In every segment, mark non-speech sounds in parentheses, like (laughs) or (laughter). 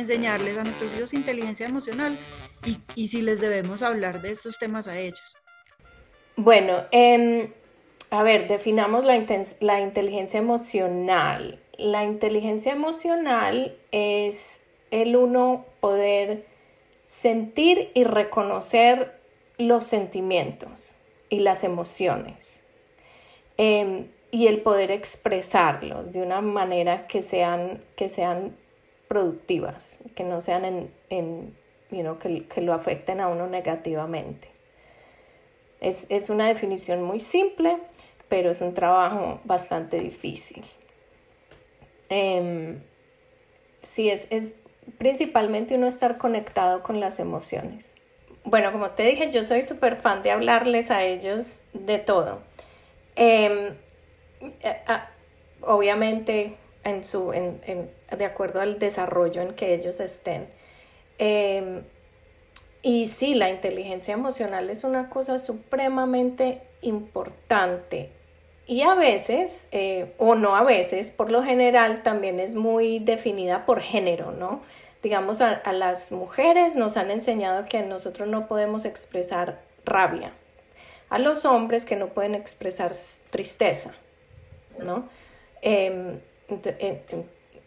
enseñarles a nuestros hijos inteligencia emocional y, si les debemos hablar de estos temas a ellos. Bueno, em, a ver, definamos la, la inteligencia emocional. La inteligencia emocional es el uno poder sentir y reconocer los sentimientos y las emociones em, y el poder expresarlos de una manera que sean, que sean productivas, que no sean en, en que, que, lo afecten a uno negativamente. Es, es, una definición muy simple, pero es un trabajo bastante difícil. Eh, sí, es, es principalmente uno estar conectado con las emociones. Bueno, como te dije, yo soy súper fan de hablarles a ellos de todo. Em, obviamente, en su, de acuerdo al desarrollo en que ellos estén. Em, y sí, la inteligencia emocional es una cosa supremamente importante. Y a veces, eh, o no a veces, por lo general también es muy definida por género, ¿no? digamos, a, las mujeres nos han enseñado que nosotros no podemos expresar rabia, a los hombres que no pueden expresar tristeza, ¿no? Em,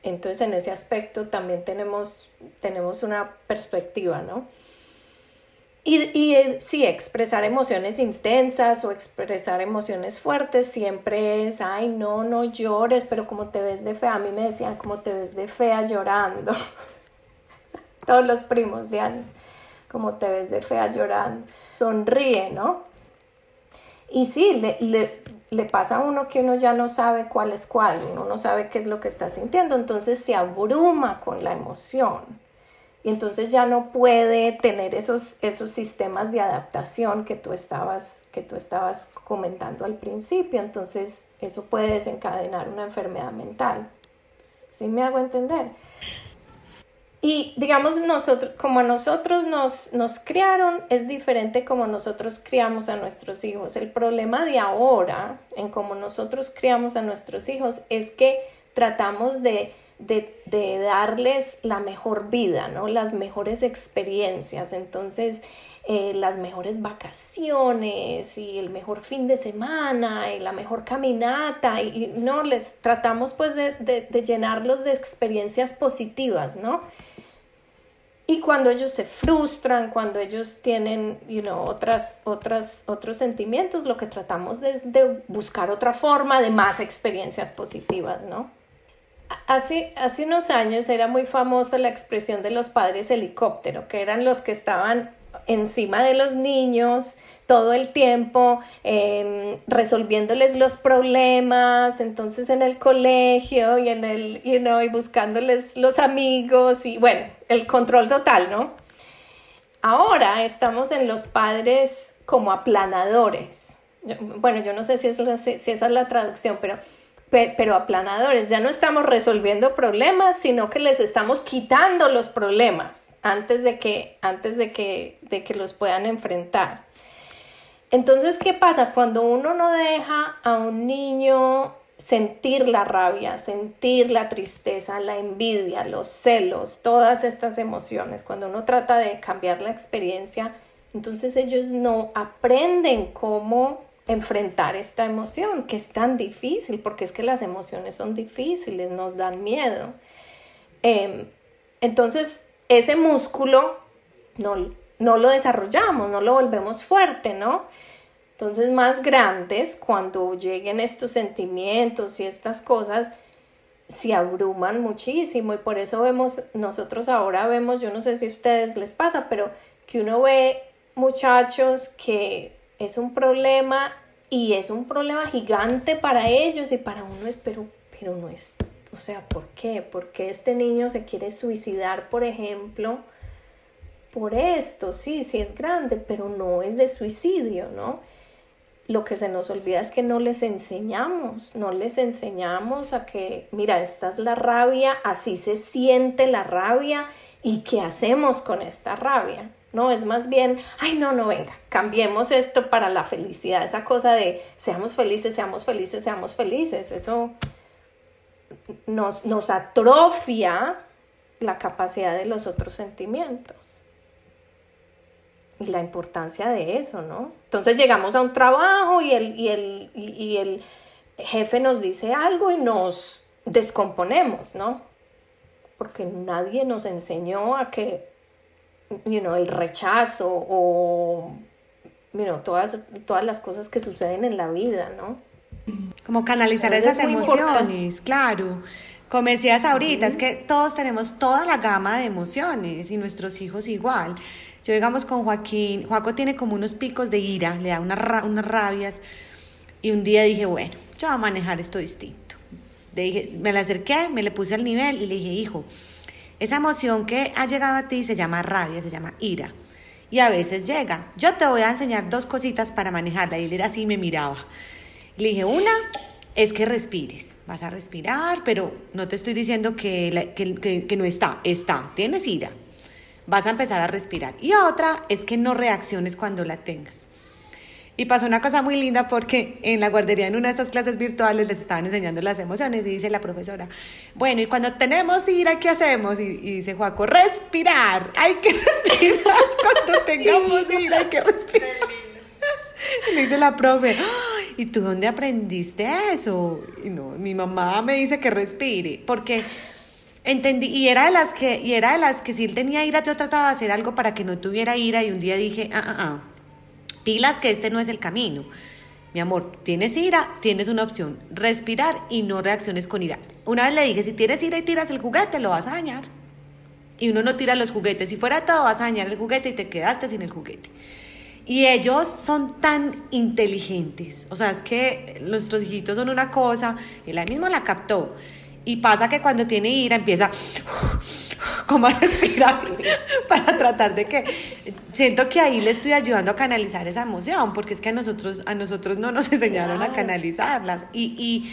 entonces, en ese aspecto también tenemos, tenemos una perspectiva, ¿no? Y, y, eh, sí, expresar emociones intensas o expresar emociones fuertes siempre es, ay, no, no llores, pero como te ves de fea, a mí me decían, como te ves de fea llorando. (laughs) todos los primos de Ana, como te ves de fea llorando, sonríe, ¿no? Y sí, le, pasa a uno que uno ya no sabe cuál es cuál, uno no sabe qué es lo que está sintiendo, entonces se abruma con la emoción y entonces ya no puede tener esos, esos sistemas de adaptación que tú, estabas, que tú estabas comentando al principio, entonces eso puede desencadenar una enfermedad mental. ¿Sí me hago entender? Y digamos, nosotros, como a nosotros nos, nos criaron, es diferente como nosotros criamos a nuestros hijos. El problema de ahora, en cómo nosotros criamos a nuestros hijos, es que tratamos de, de, darles la mejor vida, ¿no? Las mejores experiencias. Entonces, eh, las mejores vacaciones y el mejor fin de semana y la mejor caminata y, no les tratamos pues de, de, llenarlos de experiencias positivas, ¿no? Y cuando ellos se frustran, cuando ellos tienen, you know, otras, otras, otros sentimientos, lo que tratamos es de buscar otra forma de más experiencias positivas, ¿no? Hace, hace unos años era muy famosa la expresión de los padres helicóptero, que eran los que estaban encima de los niños, todo el tiempo em, resolviéndoles los problemas, entonces en el colegio y en el, you know, y buscándoles los amigos y bueno, el control total, ¿no? Ahora estamos en los padres como aplanadores. bueno, yo no sé si, es si esa es la traducción, pero, pero aplanadores. Ya no estamos resolviendo problemas, sino que les estamos quitando los problemas antes de que, antes de que, de que los puedan enfrentar. Entonces, ¿qué pasa? Cuando uno no deja a un niño sentir la rabia, sentir la tristeza, la envidia, los celos, todas estas emociones, cuando uno trata de cambiar la experiencia, entonces ellos no aprenden cómo enfrentar esta emoción, que es tan difícil, porque es que las emociones son difíciles, nos dan miedo. Em, entonces, ese músculo no, no lo desarrollamos, no lo volvemos fuerte, ¿no? Entonces, más grandes, cuando lleguen estos sentimientos y estas cosas, se abruman muchísimo y por eso vemos, nosotros ahora vemos, yo no sé si a ustedes les pasa, pero que uno ve muchachos que es un problema y es un problema gigante para ellos y para uno es, pero, pero no es, o sea, ¿por qué? ¿Por qué este niño se quiere suicidar, por ejemplo? Por esto, sí, sí es grande, pero no es de suicidio, ¿no? Lo que se nos olvida es que no les enseñamos, no les enseñamos a que, mira, esta es la rabia, así se siente la rabia y qué hacemos con esta rabia. No, es más bien, ay, no, no, venga, cambiemos esto para la felicidad, esa cosa de seamos felices, seamos felices, seamos felices, eso nos, nos atrofia la capacidad de los otros sentimientos. Y la importancia de eso, ¿no? Entonces llegamos a un trabajo y el, y el, y el jefe nos dice algo y nos descomponemos, ¿no? Porque nadie nos enseñó a que, you know, el rechazo o, you know, todas, todas las cosas que suceden en la vida, ¿no? Como canalizar esas emociones, claro. Como decías ahorita, es que todos tenemos toda la gama de emociones y nuestros hijos igual. Yo digamos con Joaquín, Joaco tiene como unos picos de ira, le da unas rabias y un día dije, bueno, yo voy a manejar esto distinto. Le me le acerqué, me le puse al nivel y le dije, hijo, esa emoción que ha llegado a ti se llama rabia, se llama ira. Y a veces llega. Yo te voy a enseñar dos cositas para manejarla. Y él era así me miraba. Le dije, una es que respires. Vas a respirar, pero no te estoy diciendo que, que, que no está. Está. Tienes ira. Vas a empezar a respirar. Y otra es que no reacciones cuando la tengas. Y pasó una cosa muy linda porque en la guardería, en una de estas clases virtuales, les estaban enseñando las emociones y dice la profesora, bueno, y cuando tenemos ira, ¿qué hacemos? Y, dice Juaco, respirar, hay que (laughs) respirar, cuando tengamos ira, hay que respirar. (laughs) Y dice la profe, ¿y tú dónde aprendiste eso? Y no, mi mamá me dice que respire, porque entendí, y era de las que, y era de las que si él tenía ira, yo trataba de hacer algo para que no tuviera ira, y un día dije, ah, ah, ah pilas que este no es el camino. Mi amor, tienes ira, tienes una opción, respirar y no reacciones con ira. Una vez le dije, si tienes ira y tiras el juguete, lo vas a dañar. Y uno no tira los juguetes. Si fuera todo, vas a dañar el juguete y te quedaste sin el juguete. Y ellos son tan inteligentes. O sea, es que nuestros hijitos son una cosa, él ahí mismo la captó. Y pasa que cuando tiene ira empieza como a respirar (laughs) para tratar de que siento que ahí le estoy ayudando a canalizar esa emoción, porque es que a nosotros a nosotros no nos (laughs) enseñaron a canalizarlas. Y, y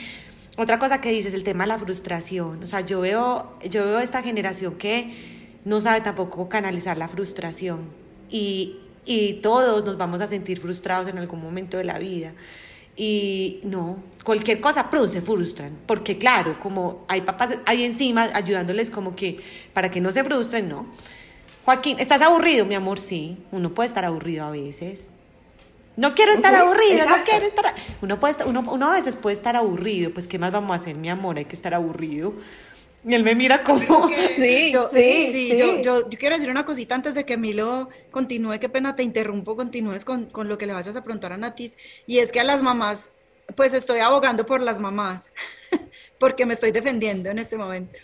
otra cosa que dices el tema de la frustración, o sea, yo veo yo veo esta generación que no sabe tampoco canalizar la frustración. Y, y todos nos vamos a sentir frustrados en algún momento de la vida. Y no, cualquier cosa, pero se frustran, porque claro, como hay papás ahí encima ayudándoles como que para que no se frustren, ¿no? Joaquín, ¿estás aburrido, mi amor? Sí, uno puede estar aburrido a veces. No quiero estar aburrido, no quiero estar... Uno, puede estar, uno, uno a veces puede estar aburrido, pues ¿qué más vamos a hacer, mi amor? Hay que estar aburrido. Y él me mira como... (laughs) Sí, yo, sí, sí, Yo, yo, quiero decir una cosita antes de que Milo continúe, qué pena te interrumpo, continúes con, con lo que le vayas a preguntar a Natis, y es que a las mamás, pues estoy abogando por las mamás, (laughs) porque me estoy defendiendo en este momento,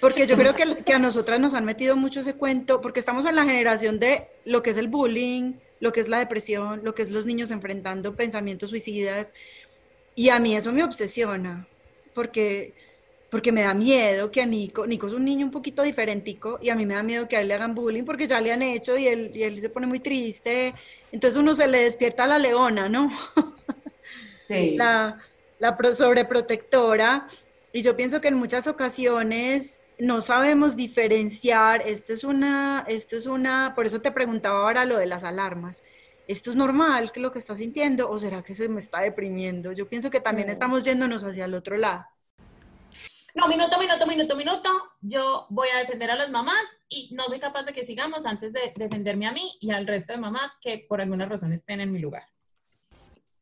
porque yo creo que, (laughs) que a nosotras nos han metido mucho ese cuento, porque estamos en la generación de lo que es el bullying, lo que es la depresión, lo que es los niños enfrentando pensamientos suicidas, y a mí eso me obsesiona, porque porque me da miedo que a Nico, Nico es un niño un poquito diferentico y a mí me da miedo que a él le hagan bullying porque ya le han hecho y él, y él se pone muy triste. Entonces uno se le despierta a la leona, ¿no? (laughs) Sí. La, la sobreprotectora. Y yo pienso que en muchas ocasiones no sabemos diferenciar, esto es una, esto es una, por eso te preguntaba ahora lo de las alarmas. ¿Esto es normal que lo que está sintiendo o será que se me está deprimiendo? Yo pienso que también estamos yéndonos hacia el otro lado. No, minuto, minuto, minuto, minuto. Yo voy a defender a las mamás y no soy capaz de que sigamos antes de defenderme a mí y al resto de mamás que por alguna razón estén en mi lugar.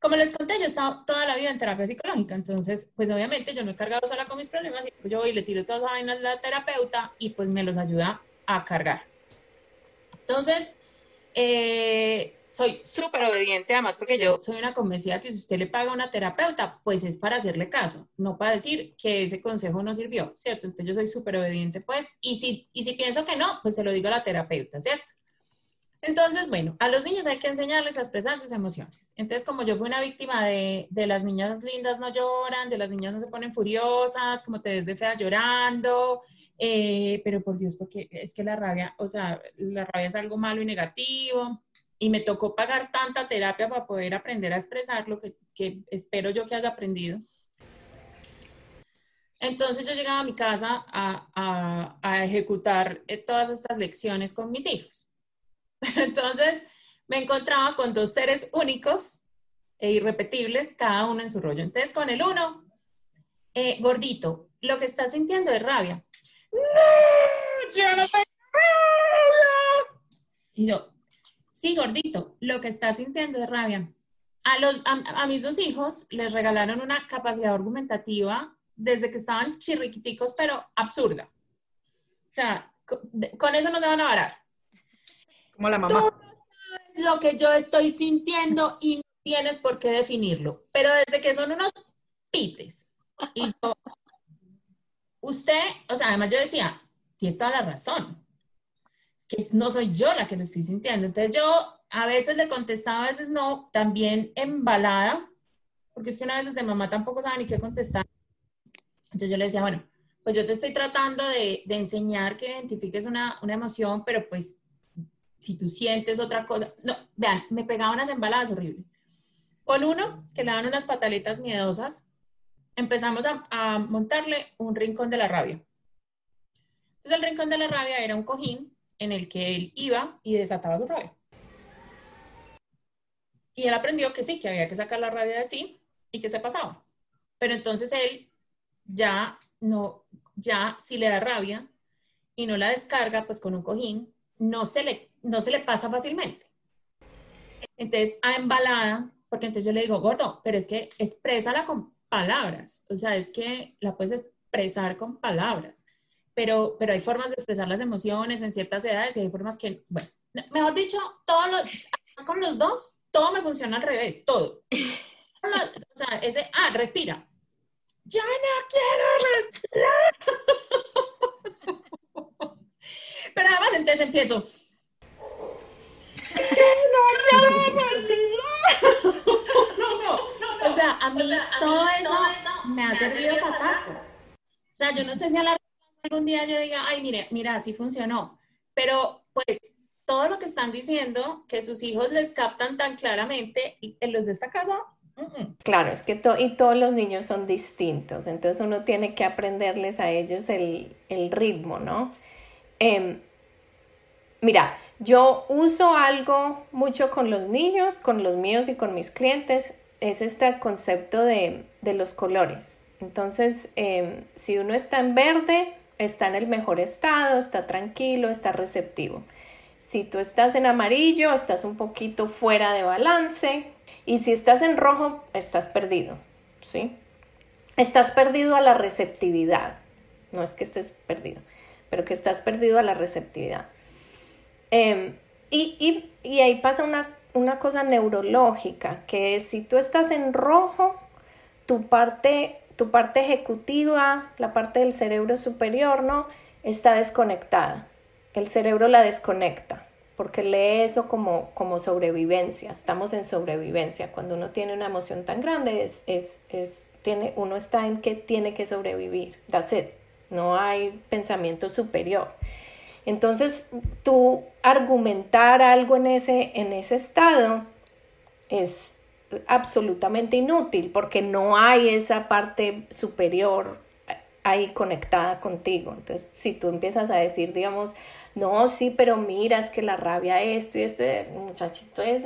Como les conté, yo he estado toda la vida en terapia psicológica, entonces, pues obviamente yo no he cargado sola con mis problemas, y yo voy y le tiro todas las vainas a la terapeuta y pues me los ayuda a cargar. Entonces, eh, soy súper obediente, además, porque yo soy una convencida que si usted le paga a una terapeuta, pues es para hacerle caso, no para decir que ese consejo no sirvió, ¿cierto? Entonces yo soy súper obediente, pues, y si, y si pienso que no, pues se lo digo a la terapeuta, ¿cierto? Entonces, bueno, a los niños hay que enseñarles a expresar sus emociones. Entonces, como yo fui una víctima de, de las niñas lindas no lloran, de las niñas no se ponen furiosas, como te ves de fea llorando, eh, pero por Dios, porque es que la rabia, o sea, la rabia es algo malo y negativo y me tocó pagar tanta terapia para poder aprender a expresar lo que, espero yo que haya aprendido. Entonces yo llegaba a mi casa a, ejecutar eh, todas estas lecciones con mis hijos. (laughs) Entonces me encontraba con dos seres únicos e irrepetibles, cada uno en su rollo. Entonces con el uno, eh, gordito, lo que estás sintiendo es rabia. ¡No! yo no rabia. Y yo, sí, gordito, lo que estás sintiendo es rabia. A, los, a, mis dos hijos les regalaron una capacidad argumentativa desde que estaban chirriquiticos, pero absurda. O sea, con, eso no se van a varar. Como la mamá. Tú sabes lo que yo estoy sintiendo y no tienes por qué definirlo. Pero desde que son unos pites. Y yo, usted, o sea, además yo decía, tiene toda la razón. Que no soy yo la que lo estoy sintiendo. Entonces yo a veces le contestaba, a veces no, también embalada, porque es que una vez de mamá tampoco sabe ni qué contestar. Entonces yo le decía, bueno, pues yo te estoy tratando de, de enseñar que identifiques una, una, emoción, pero pues si tú sientes otra cosa, no, vean, me pegaba unas embaladas horribles. Con uno, que le dan unas pataletas miedosas, empezamos a, a montarle un rincón de la rabia. Entonces el rincón de la rabia era un cojín en el que él iba y desataba su rabia. Y él aprendió que sí, que había que sacar la rabia de sí y que se pasaba. Pero entonces él ya no, ya si le da rabia y no la descarga, pues con un cojín, no se le, no se le pasa fácilmente. Entonces, a embalada, porque entonces yo le digo, gordo, pero es que exprésala con palabras. O sea, es que la puedes expresar con palabras. Pero, pero hay formas de expresar las emociones en ciertas edades y hay formas que, bueno, mejor dicho, todos los, con los dos, todo me funciona al revés, todo. O sea, ese, ah, respira. Ya no quiero respirar. (laughs) Pero además entonces empiezo. no No, no, O sea, a mí todo, eso me ha servido pataco. O sea, yo no sé si a la algún día yo diga, ay, mire, mira, así funcionó. Pero pues todo lo que están diciendo, que sus hijos les captan tan claramente, en los de esta casa Claro, es que y todos los niños son distintos, entonces uno tiene que aprenderles a ellos el, ritmo, ¿no? Em, mira, yo uso algo mucho con los niños, con los míos y con mis clientes, es este concepto de, los colores. Entonces, em, si uno está en verde, está en el mejor estado, está tranquilo, está receptivo. Si tú estás en amarillo, estás un poquito fuera de balance. Y si estás en rojo, estás perdido. ¿Sí? Estás perdido a la receptividad. No es que estés perdido, pero que estás perdido a la receptividad. Em, y, ahí pasa una, una cosa neurológica, que es si tú estás en rojo, tu parte, tu parte ejecutiva, la parte del cerebro superior, ¿no? Está desconectada el cerebro la desconecta porque lee eso como, como sobrevivencia. Estamos en sobrevivencia. Cuando uno tiene una emoción tan grande, es, es, tiene, uno está en que tiene que sobrevivir. That's it. No hay pensamiento superior. Entonces, tú argumentar algo en ese, en ese estado es absolutamente inútil porque no hay esa parte superior ahí conectada contigo. Entonces, si tú empiezas a decir, digamos, no, sí, pero mira, es que la rabia esto y esto, muchachito, es,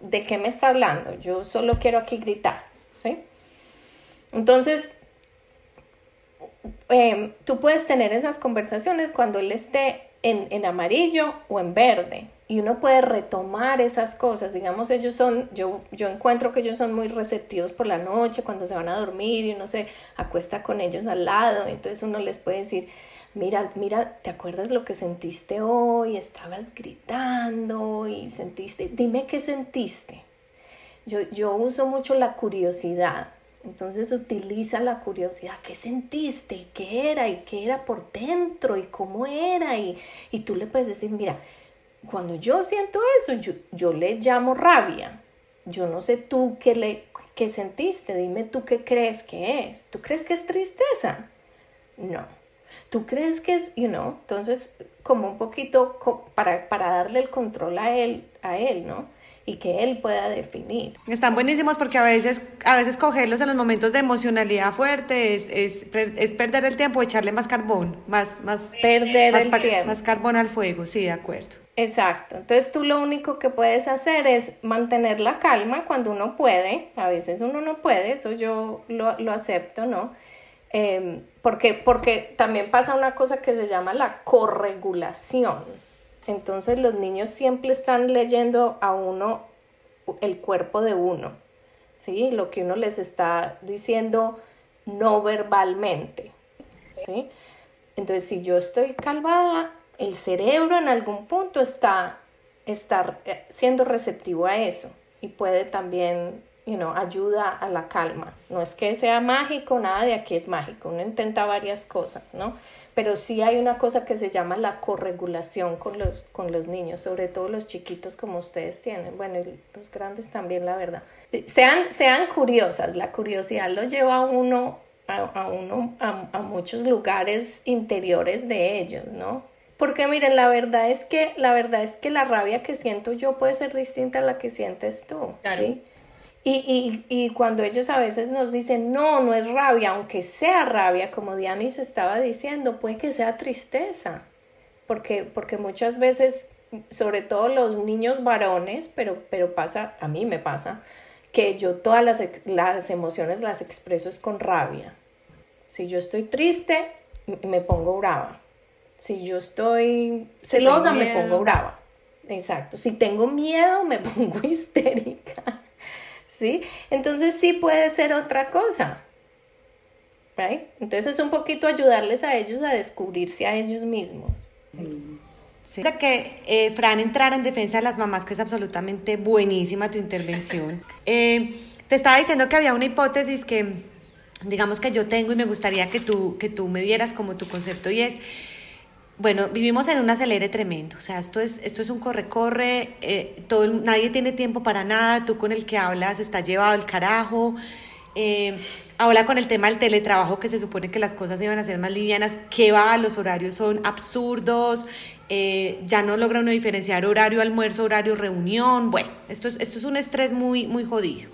¿de qué me está hablando? Yo solo quiero aquí gritar, ¿sí? Entonces, em, tú puedes tener esas conversaciones cuando él esté en, en, amarillo o en verde y uno puede retomar esas cosas. Digamos, ellos son, yo, yo encuentro que ellos son muy receptivos por la noche cuando se van a dormir y uno se acuesta con ellos al lado, entonces uno les puede decir, mira, mira, ¿te acuerdas lo que sentiste hoy? Estabas gritando y sentiste, dime qué sentiste. Yo, yo uso mucho la curiosidad, entonces utiliza la curiosidad, ¿qué sentiste? ¿Y qué era? ¿Y qué era por dentro? ¿Y cómo era? Y, y tú le puedes decir, mira, cuando yo siento eso, yo, yo le llamo rabia. Yo no sé tú qué, le, qué sentiste, dime tú qué crees que es. ¿Tú crees que es tristeza? No ¿Tú crees que es, you know? Entonces, como un poquito para, para darle el control a él, a él, ¿no? y que él pueda definir. Están buenísimos porque a veces, a veces cogerlos en los momentos de emocionalidad fuerte es, es, es perder el tiempo, echarle más carbón, más, más, perder más, el tiempo. más carbón al fuego, sí, de acuerdo. Exacto, entonces tú lo único que puedes hacer es mantener la calma cuando uno puede, a veces uno no puede, eso yo lo, acepto, ¿no? Em, porque, porque también pasa una cosa que se llama la corregulación. Entonces los niños siempre están leyendo a uno el cuerpo de uno, ¿sí? Lo que uno les está diciendo no verbalmente, ¿sí? Entonces, si yo estoy calvada, el cerebro en algún punto está, está eh, siendo receptivo a eso y puede también, you ayuda a la calma. No es que sea mágico, nada de aquí es mágico, uno intenta varias cosas, ¿no? Pero sí hay una cosa que se llama la corregulación con los, con los niños, sobre todo los chiquitos como ustedes tienen, bueno, los grandes también, la verdad. Sean, sean curiosas, la curiosidad lo lleva a uno a, uno, a, muchos lugares interiores de ellos, ¿no? Porque miren, la verdad es que la verdad es que la rabia que siento yo puede ser distinta a la que sientes tú. ¿sí? Y, y, y, cuando ellos a veces nos dicen, no, no es rabia, aunque sea rabia, como Dianis estaba diciendo, puede que sea tristeza. Porque, porque muchas veces, sobre todo los niños varones, pero, pero pasa, a mí me pasa, que yo todas las, las emociones las expreso es con rabia. Si yo estoy triste, me pongo brava. Si yo estoy celosa, me pongo brava. Exacto. Si tengo miedo, me (laughs) pongo histérica. ¿Sí? Entonces sí puede ser otra cosa. Right? Entonces es un poquito ayudarles a ellos a descubrirse a ellos mismos. Sí. que eh, Fran entrara en defensa de las mamás, que es absolutamente buenísima tu intervención. (laughs) Eh, te estaba diciendo que había una hipótesis que, digamos que yo tengo y me gustaría que tú, que tú me dieras como tu concepto y es, bueno, vivimos en un acelere tremendo, o sea, esto es, esto es un corre-corre, eh, nadie tiene tiempo para nada, tú con el que hablas está llevado el carajo. Eh, ahora con el tema del teletrabajo, que se supone que las cosas iban a ser más livianas, que va, los horarios son absurdos, eh, ya no logra uno diferenciar horario almuerzo, horario reunión, bueno, esto es, esto es un estrés muy, muy jodido.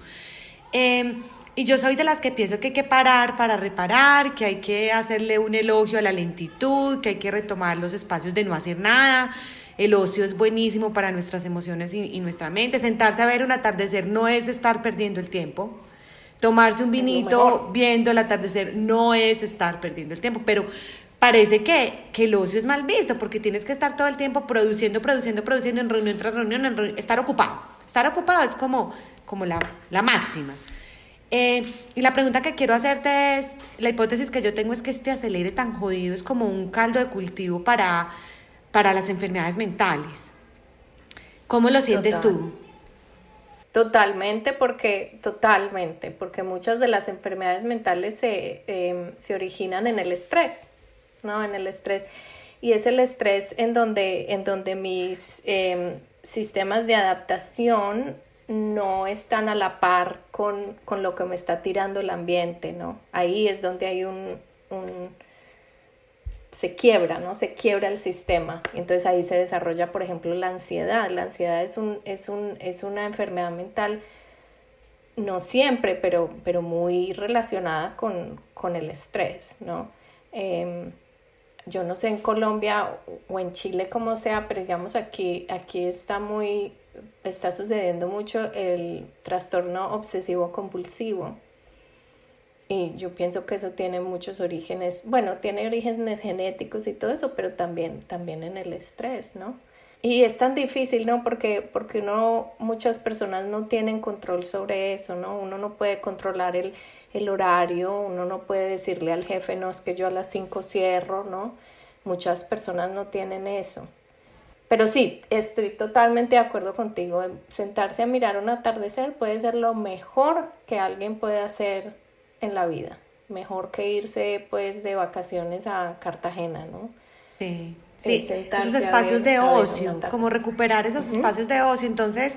Y yo soy de las que pienso que hay que parar para reparar, que hay que hacerle un elogio a la lentitud, que hay que retomar los espacios de no hacer nada. El ocio es buenísimo para nuestras emociones y, y nuestra mente. Sentarse a ver un atardecer no es estar perdiendo el tiempo. Tomarse un vinito viendo el atardecer no es estar perdiendo el tiempo, pero parece que, que, el ocio es mal visto porque tienes que estar todo el tiempo produciendo, produciendo, produciendo en reunión tras reunión, en estar ocupado. Estar ocupado es como, como la, la máxima. Eh, y la pregunta que quiero hacerte es, la hipótesis que yo tengo es que este acelere tan jodido es como un caldo de cultivo para, para las enfermedades mentales. ¿Cómo lo sientes tú? Totalmente, porque, totalmente, porque muchas de las enfermedades mentales se, em, se originan en el estrés, ¿no? En el estrés. Y es el estrés en donde, en donde mis em, sistemas de adaptación no están a la par con, con, lo que me está tirando el ambiente, ¿no? Ahí es donde hay un, se quiebra, ¿no? Se quiebra el sistema. Entonces ahí se desarrolla, por ejemplo, la ansiedad. La ansiedad es, un, es, un, es una enfermedad mental, no siempre, pero, pero muy relacionada con, con el estrés, ¿no? Em, yo no sé en Colombia o en Chile como sea, pero digamos aquí, aquí está muy, está sucediendo mucho el trastorno obsesivo compulsivo y yo pienso que eso tiene muchos orígenes, bueno, tiene orígenes genéticos y todo eso, pero también, también en el estrés, ¿no? Y es tan difícil, ¿no? Porque, porque uno, muchas personas no tienen control sobre eso, ¿no? Uno no puede controlar el, el horario, uno no puede decirle al jefe, no, es que yo a las 5 cierro, ¿no? Muchas personas no tienen eso. Pero sí, estoy totalmente de acuerdo contigo. Sentarse a mirar un atardecer puede ser lo mejor que alguien puede hacer en la vida. Mejor que irse pues de vacaciones a Cartagena, ¿no? Sí. Sí, esos espacios de ocio, como recuperar esos espacios de ocio. Entonces,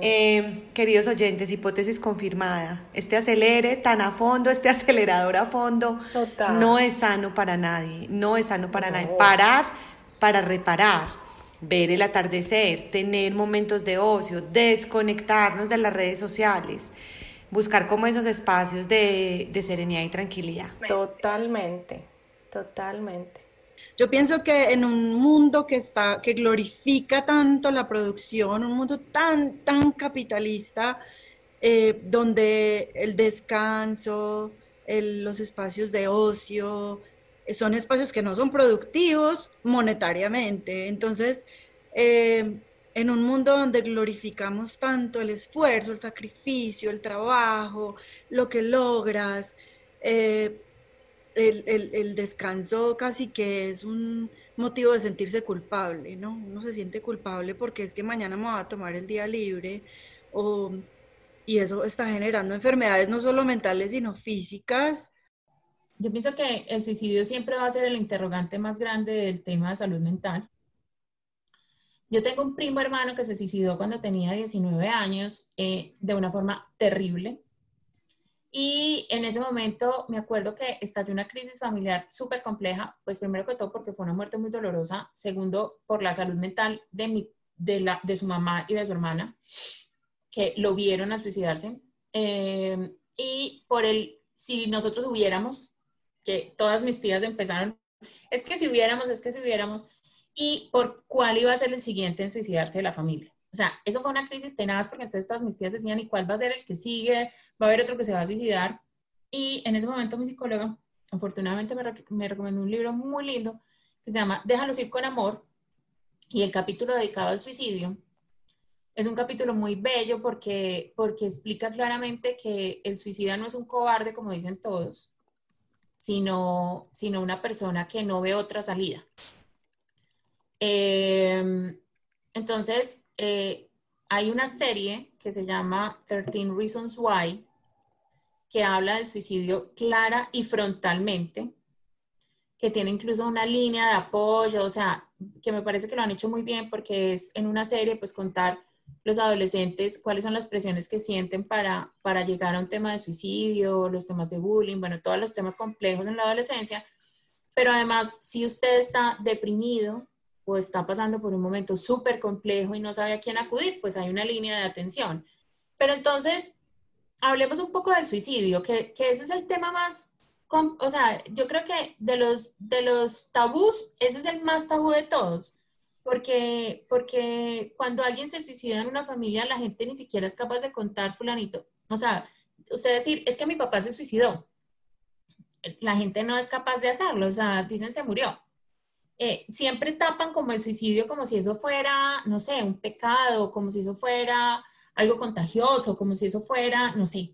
eh, queridos oyentes, hipótesis confirmada, este acelere tan a fondo, este (laughs) acelerador a fondo, no es sano para nadie, no es sano para nadie. Parar para reparar, ver el atardecer, tener momentos de ocio, desconectarnos de las redes sociales buscar como esos espacios de, serenidad y tranquilidad. Totalmente, totalmente. Yo pienso que en un mundo que está, que glorifica tanto la producción, un mundo tan, tan capitalista, eh, donde el descanso, los espacios de ocio, son espacios que no son productivos monetariamente. Entonces, eh, en un mundo donde glorificamos tanto el esfuerzo, el sacrificio, el trabajo, lo que logras, eh, el, descanso casi que es un motivo de sentirse culpable, ¿no? Uno se siente culpable porque es que mañana me va a tomar el día libre y eso está generando enfermedades no solo mentales, sino físicas. Yo pienso que el suicidio siempre va a ser el interrogante más grande del tema de salud mental. Yo tengo un primo hermano que se suicidó cuando tenía 19 años eh, de una forma terrible. Y en ese momento me acuerdo que estalló una crisis familiar súper compleja, pues primero que todo porque fue una muerte muy dolorosa, segundo por la salud mental de, mi, de, la, de su mamá y de su hermana, que lo vieron al suicidarse, eh, y por el, si nosotros hubiéramos, que todas mis tías empezaron, es que si hubiéramos, es que si hubiéramos, y por cuál iba a ser el siguiente en suicidarse de la familia. O sea, eso fue una crisis tenaz porque entonces todas mis tías decían, ¿y cuál va a ser el que sigue? ¿Va a haber otro que se va a suicidar? Y en ese momento mi psicóloga, afortunadamente, me, recomendó un libro muy lindo que se llama Déjalos ir con amor y el capítulo dedicado al suicidio. Es un capítulo muy bello porque, porque explica claramente que el suicida no es un cobarde, como dicen todos, sino, sino una persona que no ve otra salida. Eh, entonces, eh, hay una serie que se llama 13 Reasons Why, que habla del suicidio clara y frontalmente, que tiene incluso una línea de apoyo, o sea, que me parece que lo han hecho muy bien porque es en una serie, pues contar los adolescentes cuáles son las presiones que sienten para, para llegar a un tema de suicidio, los temas de bullying, bueno, todos los temas complejos en la adolescencia. Pero además, si usted está deprimido, o está pasando por un momento súper complejo y no sabe a quién acudir, pues hay una línea de atención. Pero entonces, hablemos un poco del suicidio, que, que ese es el tema más, o sea, yo creo que de los, de los tabús, ese es el más tabú de todos. Porque, porque cuando alguien se suicida en una familia, la gente ni siquiera es capaz de contar fulanito. O sea, usted decir, es que mi papá se suicidó. La gente no es capaz de hacerlo, o sea, dicen se murió eh, siempre tapan como el suicidio como si eso fuera, no sé, un pecado, como si eso fuera algo contagioso, como si eso fuera, no sé.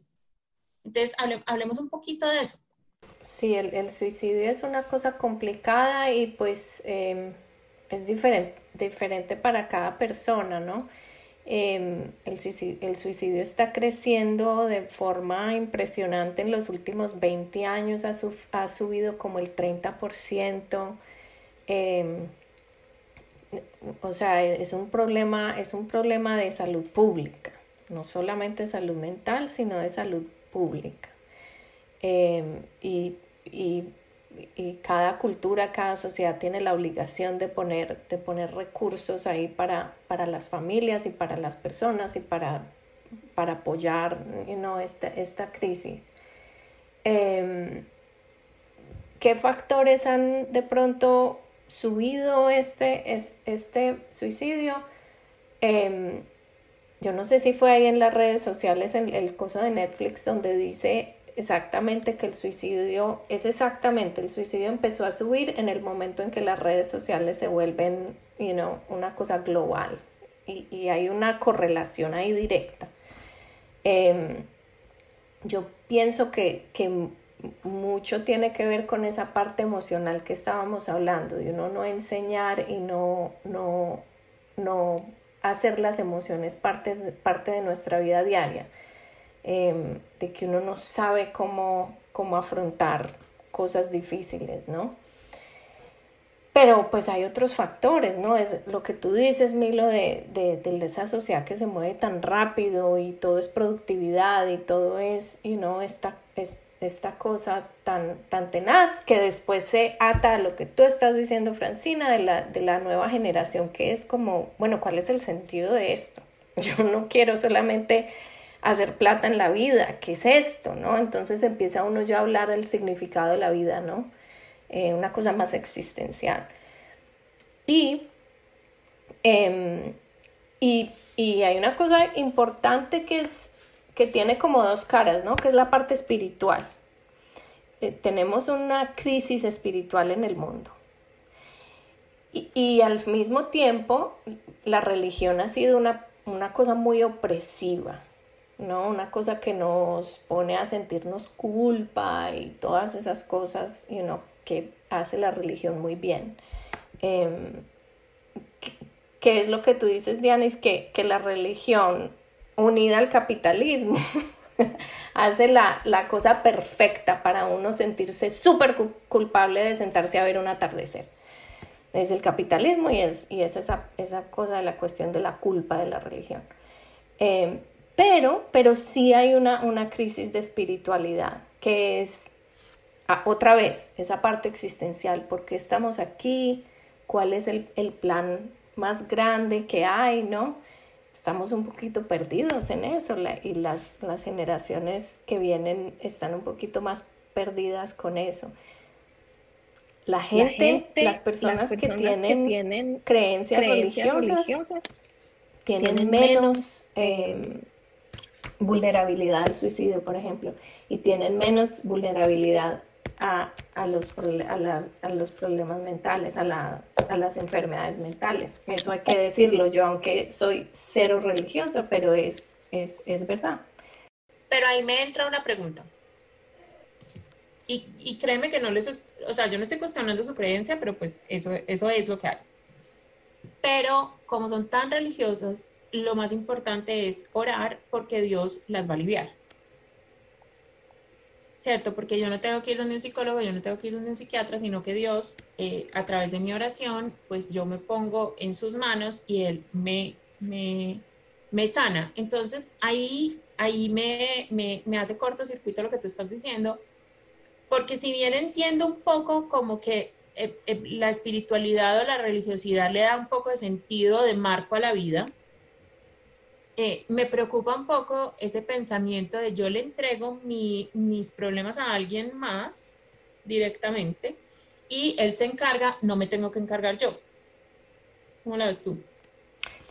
Entonces, hablemos un poquito de eso. Sí, el, suicidio es una cosa complicada y pues em, es diferente, diferente para cada persona, ¿no? Em, el, suicidio está creciendo de forma impresionante en los últimos 20 años, ha, subido como el 30%. Em, o sea, es un problema, es un problema de salud pública, no solamente salud mental, sino de salud pública. Em, y, cada cultura, cada sociedad tiene la obligación de poner, de poner recursos ahí para, para las familias y para las personas y para, para apoyar esta, esta crisis. Em, ¿Qué factores han de pronto subido este, este suicidio. Em, yo no sé si fue ahí en las redes sociales, en el coso de Netflix, donde dice exactamente que el suicidio es exactamente, el suicidio empezó a subir en el momento en que las redes sociales se vuelven, una cosa global y, hay una correlación ahí directa. Em, yo pienso que, que mucho tiene que ver con esa parte emocional que estábamos hablando, de uno no enseñar y no, no, no hacer las emociones parte, parte de nuestra vida diaria, em, de que uno no sabe cómo, cómo afrontar cosas difíciles, ¿no? Pero pues hay otros factores, ¿no? Es lo que tú dices, Milo, de, de, de, esa sociedad que se mueve tan rápido y todo es productividad y todo es, you know, esta, esta cosa tan, tan tenaz que después se ata a lo que tú estás diciendo, Francina, de la, de la nueva generación, que es como, bueno, ¿cuál es el sentido de esto? (laughs) Yo no quiero solamente hacer plata en la vida, ¿qué es esto? ¿no? Entonces empieza uno ya a hablar del significado de la vida, ¿no? Eh, una cosa más existencial. Y, em, y, y hay una cosa importante que es que tiene como dos caras, ¿no? Que es la parte espiritual. eh, tenemos una crisis espiritual en el mundo. Y, al mismo tiempo, la religión ha sido una, una cosa muy opresiva, ¿no? Una cosa que nos pone a sentirnos culpa y todas esas cosas, you know, que hace la religión muy bien. Em, ¿Qué es lo que tú dices, Diana? Es que, que la religión unida al capitalismo (laughs) hace la, la, cosa perfecta para uno sentirse súper culpable de sentarse a ver un atardecer. Es el capitalismo y es, y es esa, esa cosa de la cuestión de la culpa de la religión. Em, pero, pero sí hay una, una crisis de espiritualidad, que es, ah, otra vez, esa parte existencial. ¿Por qué estamos aquí? ¿Cuál es el, el plan más grande que hay, no? Estamos un poquito perdidos en eso y las, las generaciones que vienen están un poquito más perdidas con eso. La gente, las, personas que, tienen creencias, religiosas, tienen, menos em, vulnerabilidad al suicidio, por ejemplo, y tienen menos vulnerabilidad a, los, a, los problemas mentales, a, las enfermedades mentales. Eso hay que decirlo yo, aunque soy cero religiosa, pero es, es, es verdad. Pero ahí me entra una pregunta. Y, y, créeme que no les, o sea, yo no estoy cuestionando su creencia, pero pues eso, eso es lo que hay. Pero como son tan religiosas, lo más importante es orar porque Dios las va a aliviar. ¿cierto? Porque yo no tengo que ir donde un psicólogo, yo no tengo que ir donde un psiquiatra, sino que Dios, eh, a través de mi oración, pues yo me pongo en sus manos y Él me, me, me sana. Entonces ahí, ahí me, me, me hace cortocircuito lo que tú estás diciendo, porque si bien entiendo un poco como que eh, eh, la espiritualidad o la religiosidad le da un poco de sentido, de marco a la vida, eh, me preocupa un poco ese pensamiento de yo le entrego mis problemas a alguien más directamente y él se encarga, no me tengo que encargar yo. ¿Cómo la ves tú?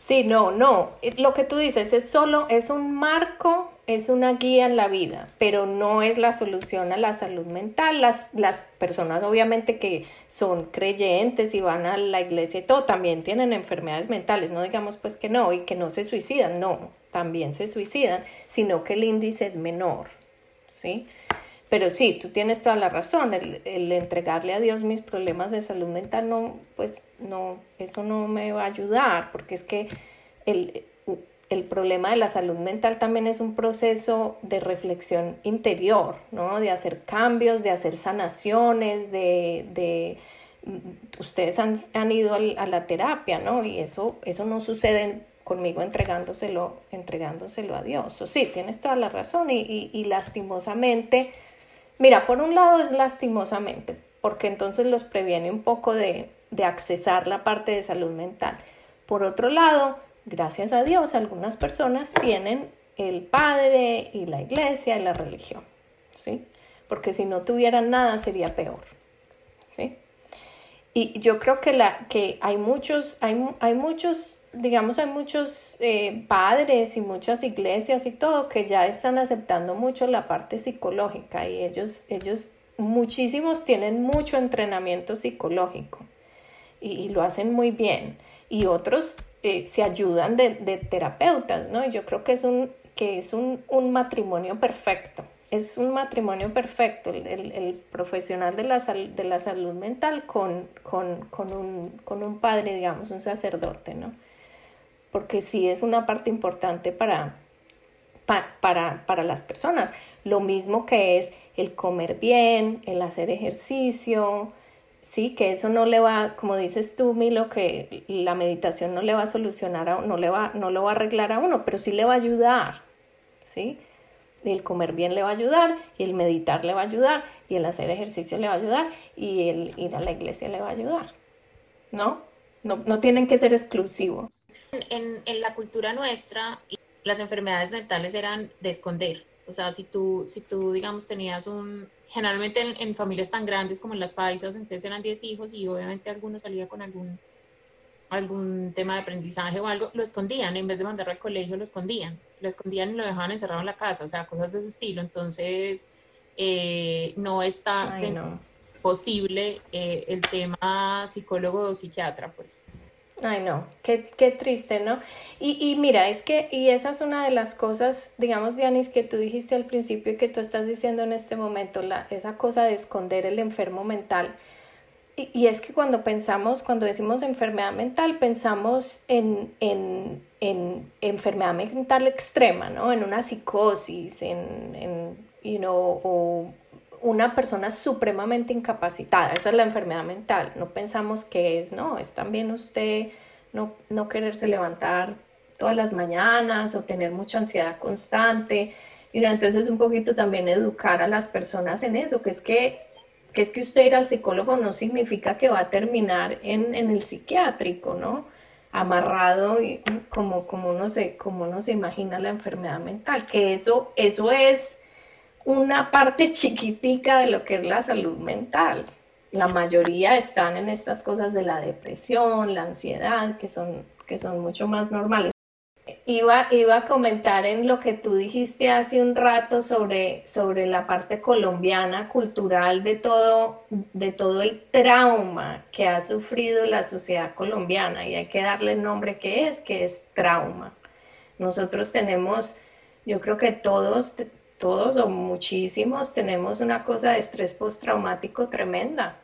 Sí, no, no. Lo que tú dices es solo, es un marco, es una guía en la vida, pero no es la solución a la salud mental. Las, las personas obviamente que son creyentes y van a la iglesia y todo, también tienen enfermedades mentales. No digamos pues que no y que no se suicidan, no, también se suicidan, sino que el índice es menor, ¿sí? Pero sí, tú tienes toda la razón, el, entregarle a Dios mis problemas de salud mental, no, pues no, eso no me va a ayudar, porque es que el, problema de la salud mental también es un proceso de reflexión interior, ¿no? De hacer cambios, de hacer sanaciones, de, ustedes han, ido a la terapia, ¿no? Y eso, eso no sucede conmigo entregándoselo, entregándoselo a Dios. O sí, tienes toda la razón y, y lastimosamente Mira, por un lado es lastimosamente, porque entonces los previene un poco de, de accesar la parte de salud mental. Por otro lado, gracias a Dios, algunas personas tienen el padre y la iglesia y la religión, ¿sí? Porque si no tuvieran nada sería peor, ¿sí? Y yo creo que, la, que hay muchos, hay, hay muchos digamos, hay muchos eh, padres y muchas iglesias y todo que ya están aceptando mucho la parte psicológica y ellos, ellos muchísimos tienen mucho entrenamiento psicológico y, lo hacen muy bien y otros eh, se ayudan de, terapeutas, ¿no? yo creo que es un, que es un, matrimonio perfecto. Es un matrimonio perfecto, el, profesional de la, de la salud mental con, con, con, un, con un padre, digamos, un sacerdote, ¿no? Porque sí es una parte importante para, para, para las personas. Lo mismo que es el comer bien, el hacer ejercicio, sí, que eso no le va, como dices tú, Milo, que la meditación no le va a solucionar, a, no, le va, no lo va a arreglar a uno, pero sí le va a ayudar, ¿sí? El comer bien le va a ayudar, y el meditar le va a ayudar, y el hacer ejercicio le va a ayudar, y el ir a la iglesia le va a ayudar, ¿no? No, no tienen que ser exclusivos. En, la cultura nuestra, las enfermedades mentales eran de esconder. O sea, si tú, si tú digamos, tenías un, generalmente en, familias tan grandes como en las paisas, entonces eran 10 hijos y obviamente alguno salía con algún, algún tema de aprendizaje o algo, lo escondían, en vez de mandarlo al colegio, lo escondían, lo escondían y lo dejaban encerrado en la casa, o sea, cosas de ese estilo. Entonces, eh, no está posible eh, el tema psicólogo o psiquiatra, pues. Ay, no, qué, qué triste, ¿no? Y, y, mira, es que, y esa es una de las cosas, digamos, Dianis, que tú dijiste al principio y que tú estás diciendo en este momento, la, esa cosa de esconder el enfermo mental. Y, y es que cuando pensamos, cuando decimos enfermedad mental, pensamos en, en, en enfermedad mental extrema, ¿no? En una psicosis, en, en you know, o una persona supremamente incapacitada. Esa es la enfermedad mental. No pensamos que es, no, es también usted no, no quererse levantar todas las mañanas o tener mucha ansiedad constante. Y entonces un poquito también educar a las personas en eso, que es que, que es que usted ir al psicólogo no significa que va a terminar en, en el psiquiátrico, ¿no? Amarrado y como, como, uno se, como uno se imagina la enfermedad mental, que eso, eso es una parte chiquitica de lo que es la salud mental. La mayoría están en estas cosas de la depresión, la ansiedad, que son, que son mucho más normales. Iba, iba a comentar en lo que tú dijiste hace un rato sobre, sobre la parte colombiana, cultural, de todo, de todo el trauma que ha sufrido la sociedad colombiana. Y hay que darle el nombre que es, que es trauma. Nosotros tenemos, yo creo que todos todos o muchísimos tenemos una cosa de estrés postraumático tremenda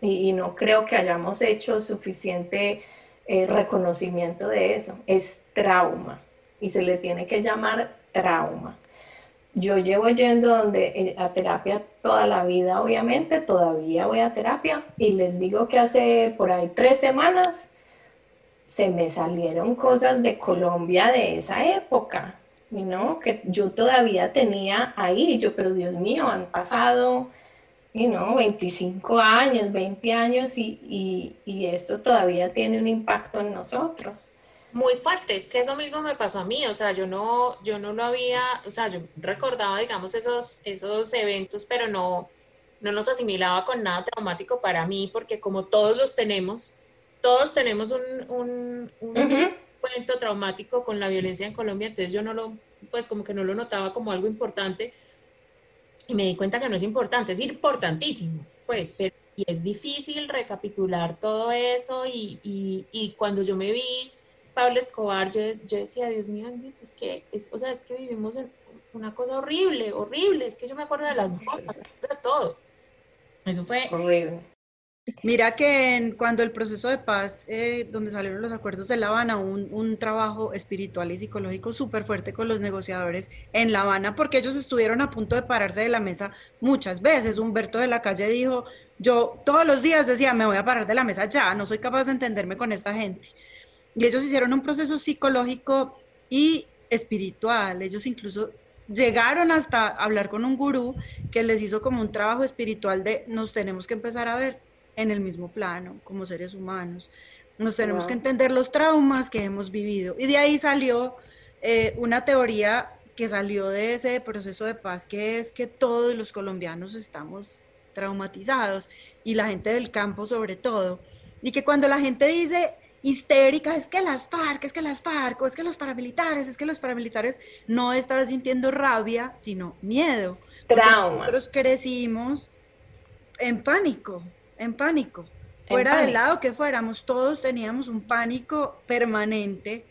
y, no creo que hayamos hecho suficiente eh, reconocimiento de eso. Es trauma y se le tiene que llamar trauma. Yo llevo yendo eh, a terapia toda la vida, obviamente, todavía voy a terapia y les digo que hace por ahí tres semanas se me salieron cosas de Colombia de esa época ¿no? Que yo todavía tenía ahí, yo, pero Dios mío, han pasado, ¿no? 25 años, 20 años y, esto todavía tiene un impacto en nosotros. Muy fuerte, es que eso mismo me pasó a mí, o sea, yo no, yo no lo había, o sea, yo recordaba, digamos, esos, esos eventos, pero no, no los asimilaba con nada traumático para mí, porque como todos los tenemos, todos tenemos un, cuento traumático con la violencia en Colombia, entonces yo no lo, pues como que no lo notaba como algo importante y me di cuenta que no es importante, es importantísimo, pues, pero y es difícil recapitular todo eso y, y, cuando yo me vi Pablo Escobar, yo, yo decía, Dios mío, es que, es, o sea, es que vivimos en una cosa horrible, horrible, es que yo me acuerdo de las botas, de todo. Eso fue horrible. Mira que cuando el proceso de paz, eh, donde salieron los acuerdos de La Habana, un, un trabajo espiritual y psicológico súper fuerte con los negociadores en La Habana, porque ellos estuvieron a punto de pararse de la mesa muchas veces. Humberto de la Calle dijo, yo todos los días decía, me voy a parar de la mesa ya, no soy capaz de entenderme con esta gente. Y ellos hicieron un proceso psicológico y espiritual. Ellos incluso llegaron hasta hablar con un gurú que les hizo como un trabajo espiritual de nos tenemos que empezar a ver en el mismo plano como seres humanos. Nos tenemos que entender los traumas que hemos vivido. Y de ahí salió eh, una teoría que salió de ese proceso de paz, que es que todos los colombianos estamos traumatizados y la gente del campo sobre todo. Y que cuando la gente dice histérica, es que las FARC, es que las FARC, o es que los paramilitares, es que los paramilitares no estaban sintiendo rabia, sino miedo. Trauma. Nosotros crecimos en pánico, en pánico. Fuera del lado que fuéramos, todos teníamos un pánico permanente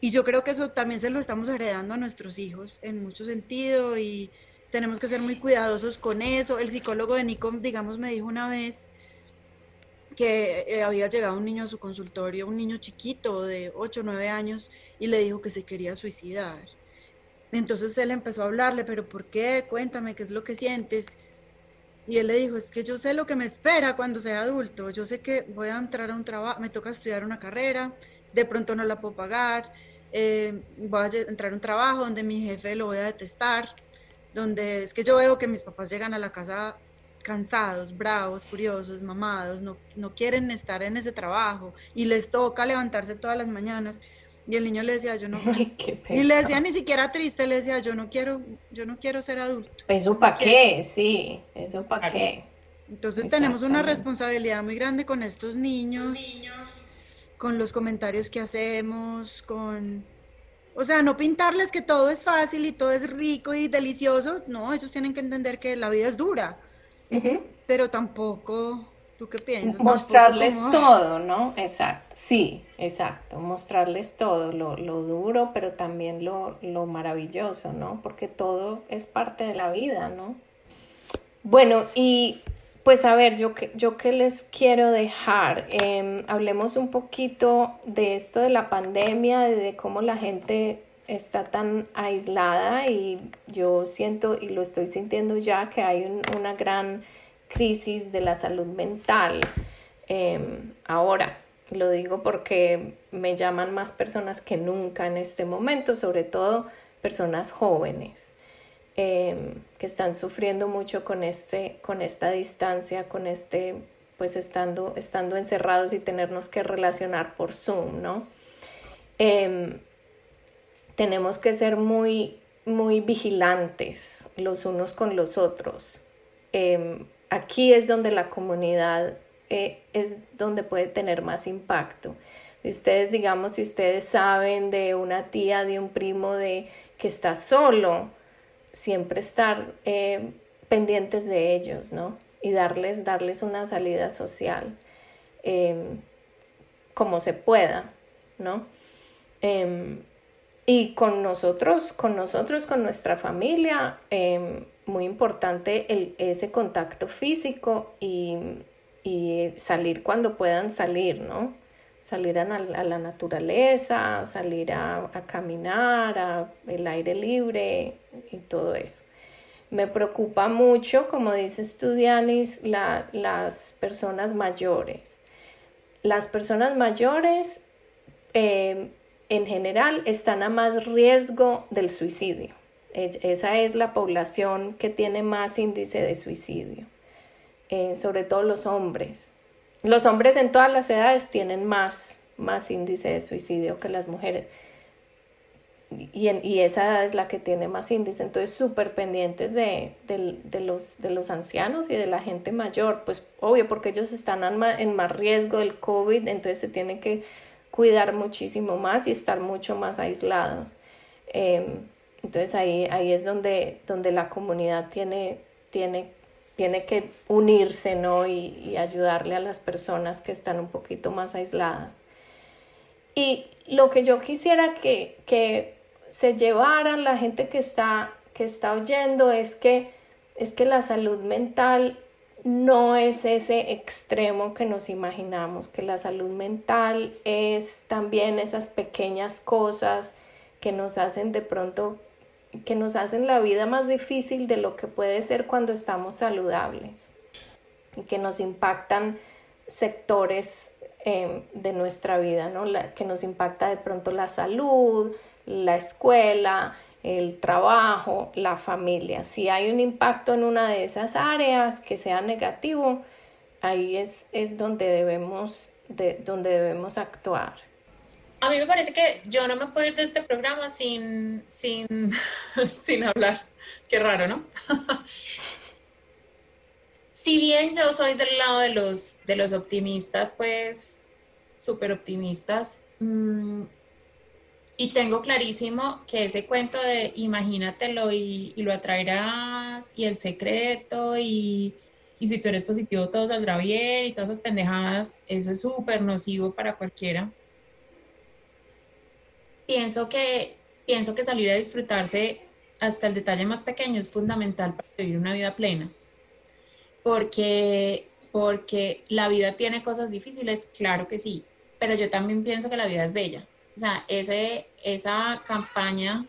y yo creo que eso también se lo estamos heredando a nuestros hijos en mucho sentido y tenemos que ser muy cuidadosos con eso. El psicólogo de Nico, digamos, me dijo una vez que eh, había llegado un niño a su consultorio, un niño chiquito de 8 o 9 años, y le dijo que se quería suicidar. Entonces él empezó a hablarle, pero ¿por qué? Cuéntame, ¿qué es lo que sientes? Y él le dijo, es que yo sé lo que me espera cuando sea adulto, yo sé que voy a entrar a un trabajo, me toca estudiar una carrera, de pronto no la puedo pagar, eh, voy a entrar a un trabajo donde mi jefe lo voy a detestar, donde es que yo veo que mis papás llegan a la casa cansados, bravos, furiosos, mamados, no, no quieren estar en ese trabajo y les toca levantarse todas las mañanas. Y el niño le decía, yo no (laughs) Y le decía ni siquiera triste, le decía, yo no quiero, yo no quiero ser adulto. ¿Eso para qué? Sí, eso para qué. Entonces tenemos una responsabilidad muy grande con estos niños, con los comentarios que hacemos, con... O sea, no pintarles que todo es fácil y todo es rico y delicioso. No, ellos tienen que entender que la vida es dura. Pero tampoco, ¿tú qué piensas? Mostrarles todo, ¿no? Exacto, sí, exacto. Mostrarles todo, lo, duro, pero también lo, lo maravilloso, ¿no? Porque todo es parte de la vida, ¿no? Bueno, y pues a ver, yo, yo qué les quiero dejar. Em, hablemos un poquito de esto de la pandemia, de cómo la gente está tan aislada y yo siento y lo estoy sintiendo ya que hay una gran crisis de la salud mental em, ahora. Lo digo porque me llaman más personas que nunca en este momento, sobre todo personas jóvenes. Em, que están sufriendo mucho con, este, con esta distancia, con este, pues estando, estando encerrados y tenernos que relacionar por Zoom, ¿no? Em, tenemos que ser muy, muy vigilantes los unos con los otros. Aquí es donde la comunidad eh, es donde puede tener más impacto. De ustedes, digamos, si ustedes saben de una tía, de un primo de que está solo, siempre estar eh, pendientes de ellos, ¿no? Y darles, darles una salida social em, como se pueda, ¿no? Em, y con nosotros, con nosotros, con nuestra familia, em, muy importante ese contacto físico y, salir cuando puedan salir, ¿no? salir a, la naturaleza, salir a, caminar, a el aire libre y todo eso. Me preocupa mucho, como dice Estudianis, las personas mayores. Las personas mayores eh, en general están a más riesgo del suicidio. Esa es la población que tiene más índice de suicidio, eh, sobre todo los hombres. Los hombres en todas las edades tienen más, más índice de suicidio que las mujeres. Y, y esa edad es la que tiene más índice. Entonces, súper pendientes de, los, de los ancianos y de la gente mayor. Pues obvio, porque ellos están en más riesgo del COVID, entonces se tienen que cuidar muchísimo más y estar mucho más aislados. Em, entonces ahí, ahí es donde, donde la comunidad tiene, tiene tiene que unirse, ¿no? Y, ayudarle a las personas que están un poquito más aisladas. Y lo que yo quisiera que, que se llevara la gente que está, que está oyendo es que, es que la salud mental no es ese extremo que nos imaginamos, que la salud mental es también esas pequeñas cosas que nos hacen de pronto que nos hacen la vida más difícil de lo que puede ser cuando estamos saludables y que nos impactan sectores em, de nuestra vida, ¿no? que nos impacta de pronto la salud, la escuela, el trabajo, la familia. Si hay un impacto en una de esas áreas que sea negativo, ahí es, es donde, debemos, de, donde debemos actuar. A mí me parece que yo no me puedo ir de este programa sin, sin, (laughs) sin hablar. Qué raro, ¿no? (laughs) si bien yo soy del lado de los, de los optimistas, pues súper optimistas, mm, y tengo clarísimo que ese cuento de imagínatelo y, y lo atraerás, y el secreto, y, y, si tú eres positivo todo saldrá bien, y todas esas pendejadas, eso es súper nocivo para cualquiera pienso que, pienso que salir a disfrutarse hasta el detalle más pequeño es fundamental para vivir una vida plena. Porque, porque la vida tiene cosas difíciles, claro que sí, pero yo también pienso que la vida es bella. O sea, ese, esa campaña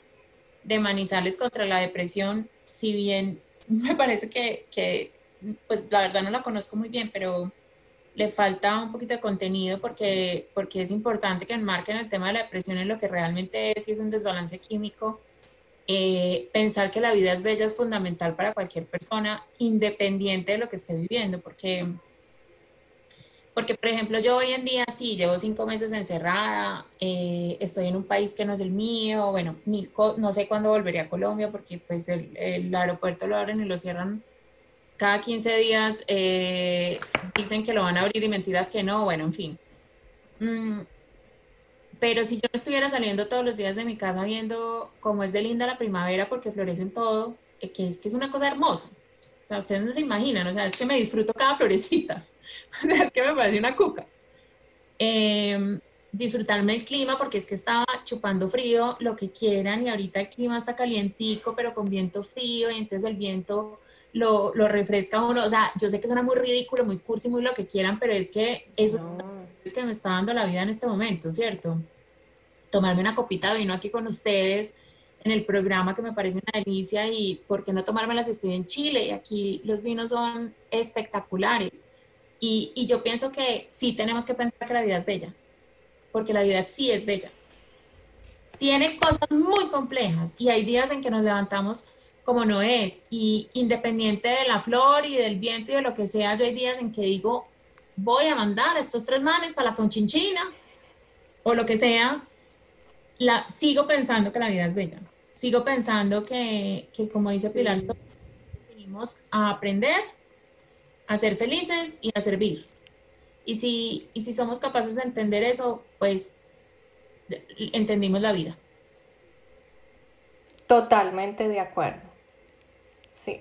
de Manizales contra la depresión, si bien (laughs) me parece que, que, pues la verdad no la conozco muy bien, pero le falta un poquito de contenido porque, porque es importante que enmarquen el tema de la depresión en lo que realmente es, y es un desbalance químico. Eh, pensar que la vida es bella es fundamental para cualquier persona, independiente de lo que esté viviendo, porque, porque por ejemplo, yo hoy en día sí, llevo cinco meses encerrada, eh, estoy en un país que no es el mío, bueno, no sé cuándo volveré a Colombia porque pues el, el aeropuerto lo abren y lo cierran cada 15 días eh, dicen que lo van a abrir y mentiras que no, bueno, en fin. Mm, pero si yo no estuviera saliendo todos los días de mi casa viendo cómo es de linda la primavera porque florecen todo, eh, que es que es una cosa hermosa. O sea, ustedes no se imaginan, o sea, es que me disfruto cada florecita. (laughs) O sea, es que me parece una cuca. Eh, disfrutarme el clima porque es que estaba chupando frío, lo que quieran, y ahorita el clima está calientico, pero con viento frío, y entonces el viento lo, lo refresca a uno. O sea, yo sé que suena muy ridículo, muy cursi, muy lo que quieran, pero es que eso es que me está dando la vida en este momento, ¿cierto? Tomarme una copita de vino aquí con ustedes en el programa que me parece una delicia y por qué no tomármelas, estoy en Chile y aquí los vinos son espectaculares. Y, y yo pienso que sí tenemos que pensar que la vida es bella porque la vida sí es bella. Tiene cosas muy complejas y hay días en que nos levantamos como no es y independiente de la flor y del viento y de lo que sea, yo hay días en que digo, voy a mandar estos tres manes para la conchinchina o lo que sea, la, sigo pensando que la vida es bella. Sigo pensando que, que como dice Pilar, venimos a aprender, a ser felices y a servir. Y si, y si somos capaces de entender eso, pues entendimos la vida. Totalmente de acuerdo. Sí.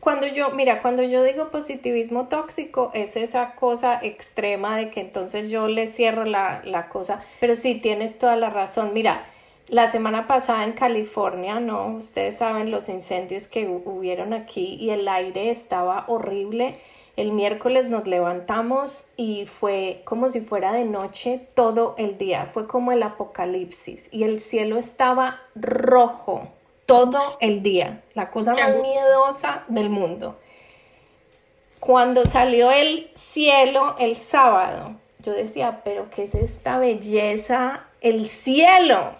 Cuando yo, mira, cuando yo digo positivismo tóxico, es esa cosa extrema de que entonces yo le cierro la, la cosa. Pero sí, tienes toda la razón. Mira, la semana pasada en California, ¿no? Ustedes saben los incendios que hubieron aquí y el aire estaba horrible el miércoles nos levantamos y fue como si fuera de noche todo el día, fue como el apocalipsis y el cielo estaba rojo todo el día, la cosa más miedosa del mundo. Cuando salió el cielo el sábado, yo decía, pero ¿qué es esta belleza? El cielo,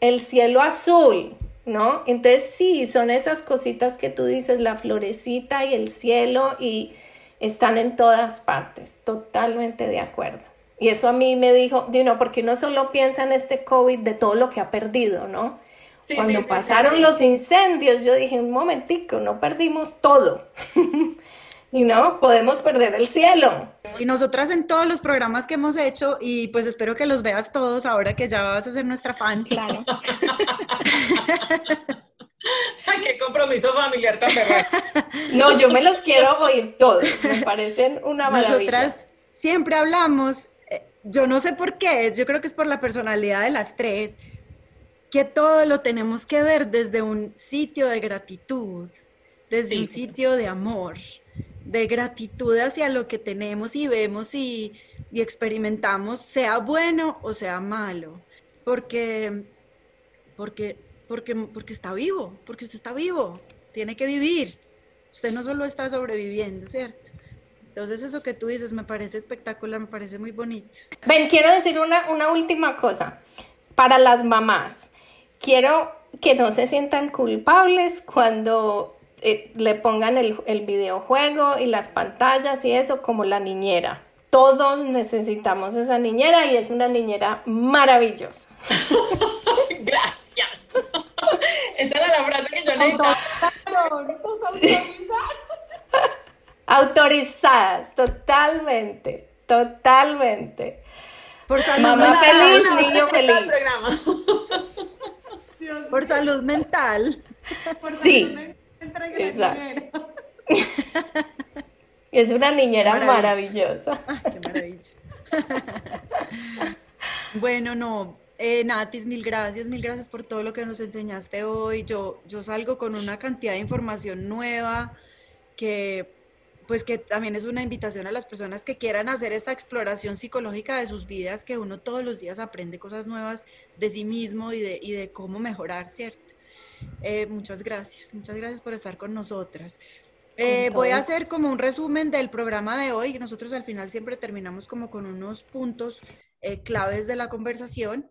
el cielo azul, ¿no? Entonces sí, son esas cositas que tú dices, la florecita y el cielo y están en todas partes, totalmente de acuerdo. Y eso a mí me dijo, no, porque uno solo piensa en este COVID de todo lo que ha perdido, ¿no? Cuando pasaron los incendios, yo dije, un momentico, no perdimos todo. (laughs) y no, podemos perder el cielo. Y nosotras en todos los programas que hemos hecho, y pues espero que los veas todos ahora que ya vas a ser nuestra fan. Claro. (laughs) Qué compromiso familiar tan (laughs) No, yo me los quiero oír todos, me parecen una maravilla. Nosotras siempre hablamos, eh, yo no sé por qué, yo creo que es por la personalidad de las tres, que todo lo tenemos que ver desde un sitio de gratitud, desde un sitio de amor, de gratitud hacia lo que tenemos y vemos y, y experimentamos, sea bueno o sea malo, porque, porque porque, porque está vivo, porque usted está vivo, tiene que vivir. Usted no solo está sobreviviendo, ¿cierto? Entonces eso que tú dices me parece espectacular, me parece muy bonito. Ven, quiero decir una, una última cosa. Para las mamás, quiero que no se sientan culpables cuando eh, le pongan el, el videojuego y las pantallas y eso como la niñera. Todos necesitamos esa niñera y es una niñera maravillosa. (laughs) Gracias. (laughs) Esa era la frase que yo necesitaba. Autorizadas, totalmente, totalmente. Por Mamá feliz, niño feliz. (laughs) Por salud mental. (laughs) sí. Exacto. (laughs) Es una niñera maravillosa. (laughs) qué maravilla. bueno, no, eh, Natis, mil gracias, mil gracias por todo lo que nos enseñaste hoy. Yo, yo salgo con una cantidad de información nueva que pues que también es una invitación a las personas que quieran hacer esta exploración psicológica de sus vidas, que uno todos los días aprende cosas nuevas de sí mismo y de, y de cómo mejorar, ¿cierto? Eh, muchas gracias, muchas gracias por estar con nosotras. Eh, voy a hacer como un resumen del programa de hoy. Nosotros al final siempre terminamos como con unos puntos claves de la conversación.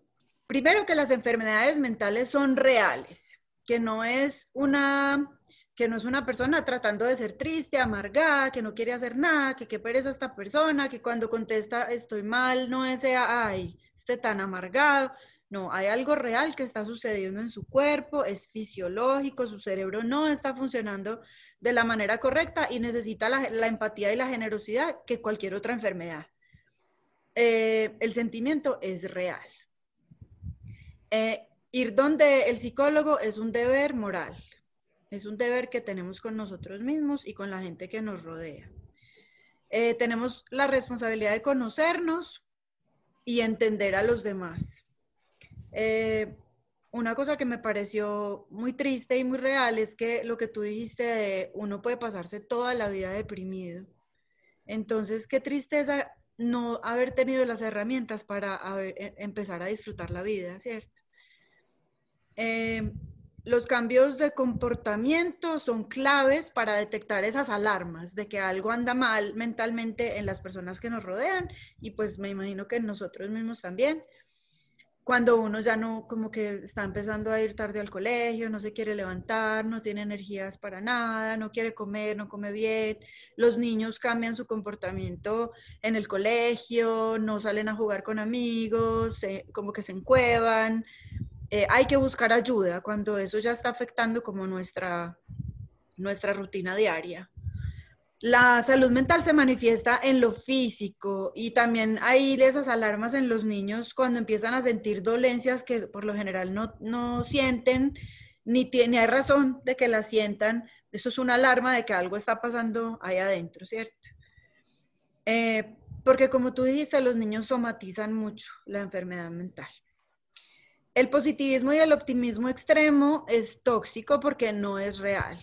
Primero que las enfermedades mentales son reales, que no es una que no es una persona tratando de ser triste, amargada, que no quiere hacer nada, que qué pereza esta persona, que cuando contesta estoy mal, no es ay, esté tan amargado. No, hay algo real que está sucediendo en su cuerpo, es fisiológico, su cerebro no está funcionando de la manera correcta y necesita la, empatía y la generosidad que cualquier otra enfermedad. Eh, el sentimiento es real Eh, ir donde el psicólogo es un deber moral, es un deber que tenemos con nosotros mismos y con la gente que nos rodea. Eh, tenemos la responsabilidad de conocernos y entender a los demás. Eh, una cosa que me pareció muy triste y muy real es que lo que tú dijiste de uno puede pasarse toda la vida deprimido. Entonces, qué tristeza no haber tenido las herramientas para e, empezar a disfrutar la vida, ¿cierto? Eh, los cambios de comportamiento son claves para detectar esas alarmas de que algo anda mal mentalmente en las personas que nos rodean y pues me imagino que en nosotros mismos también cuando uno ya no, como que está empezando a ir tarde al colegio, no se quiere levantar, no tiene energías para nada, no quiere comer, no come bien, los niños cambian su comportamiento en el colegio, no salen a jugar con amigos, como que se encuevan. Eh, hay que buscar ayuda cuando eso ya está afectando como nuestra, nuestra rutina diaria. La salud mental se manifiesta en lo físico y también hay esas alarmas en los niños cuando empiezan a sentir dolencias que por lo general no, sienten ni, ni hay razón de que las sientan. Eso es una alarma de que algo está pasando ahí adentro, ¿cierto? Eh, porque como tú dijiste, los niños somatizan mucho la enfermedad mental. El positivismo y el optimismo extremo es tóxico porque no es real.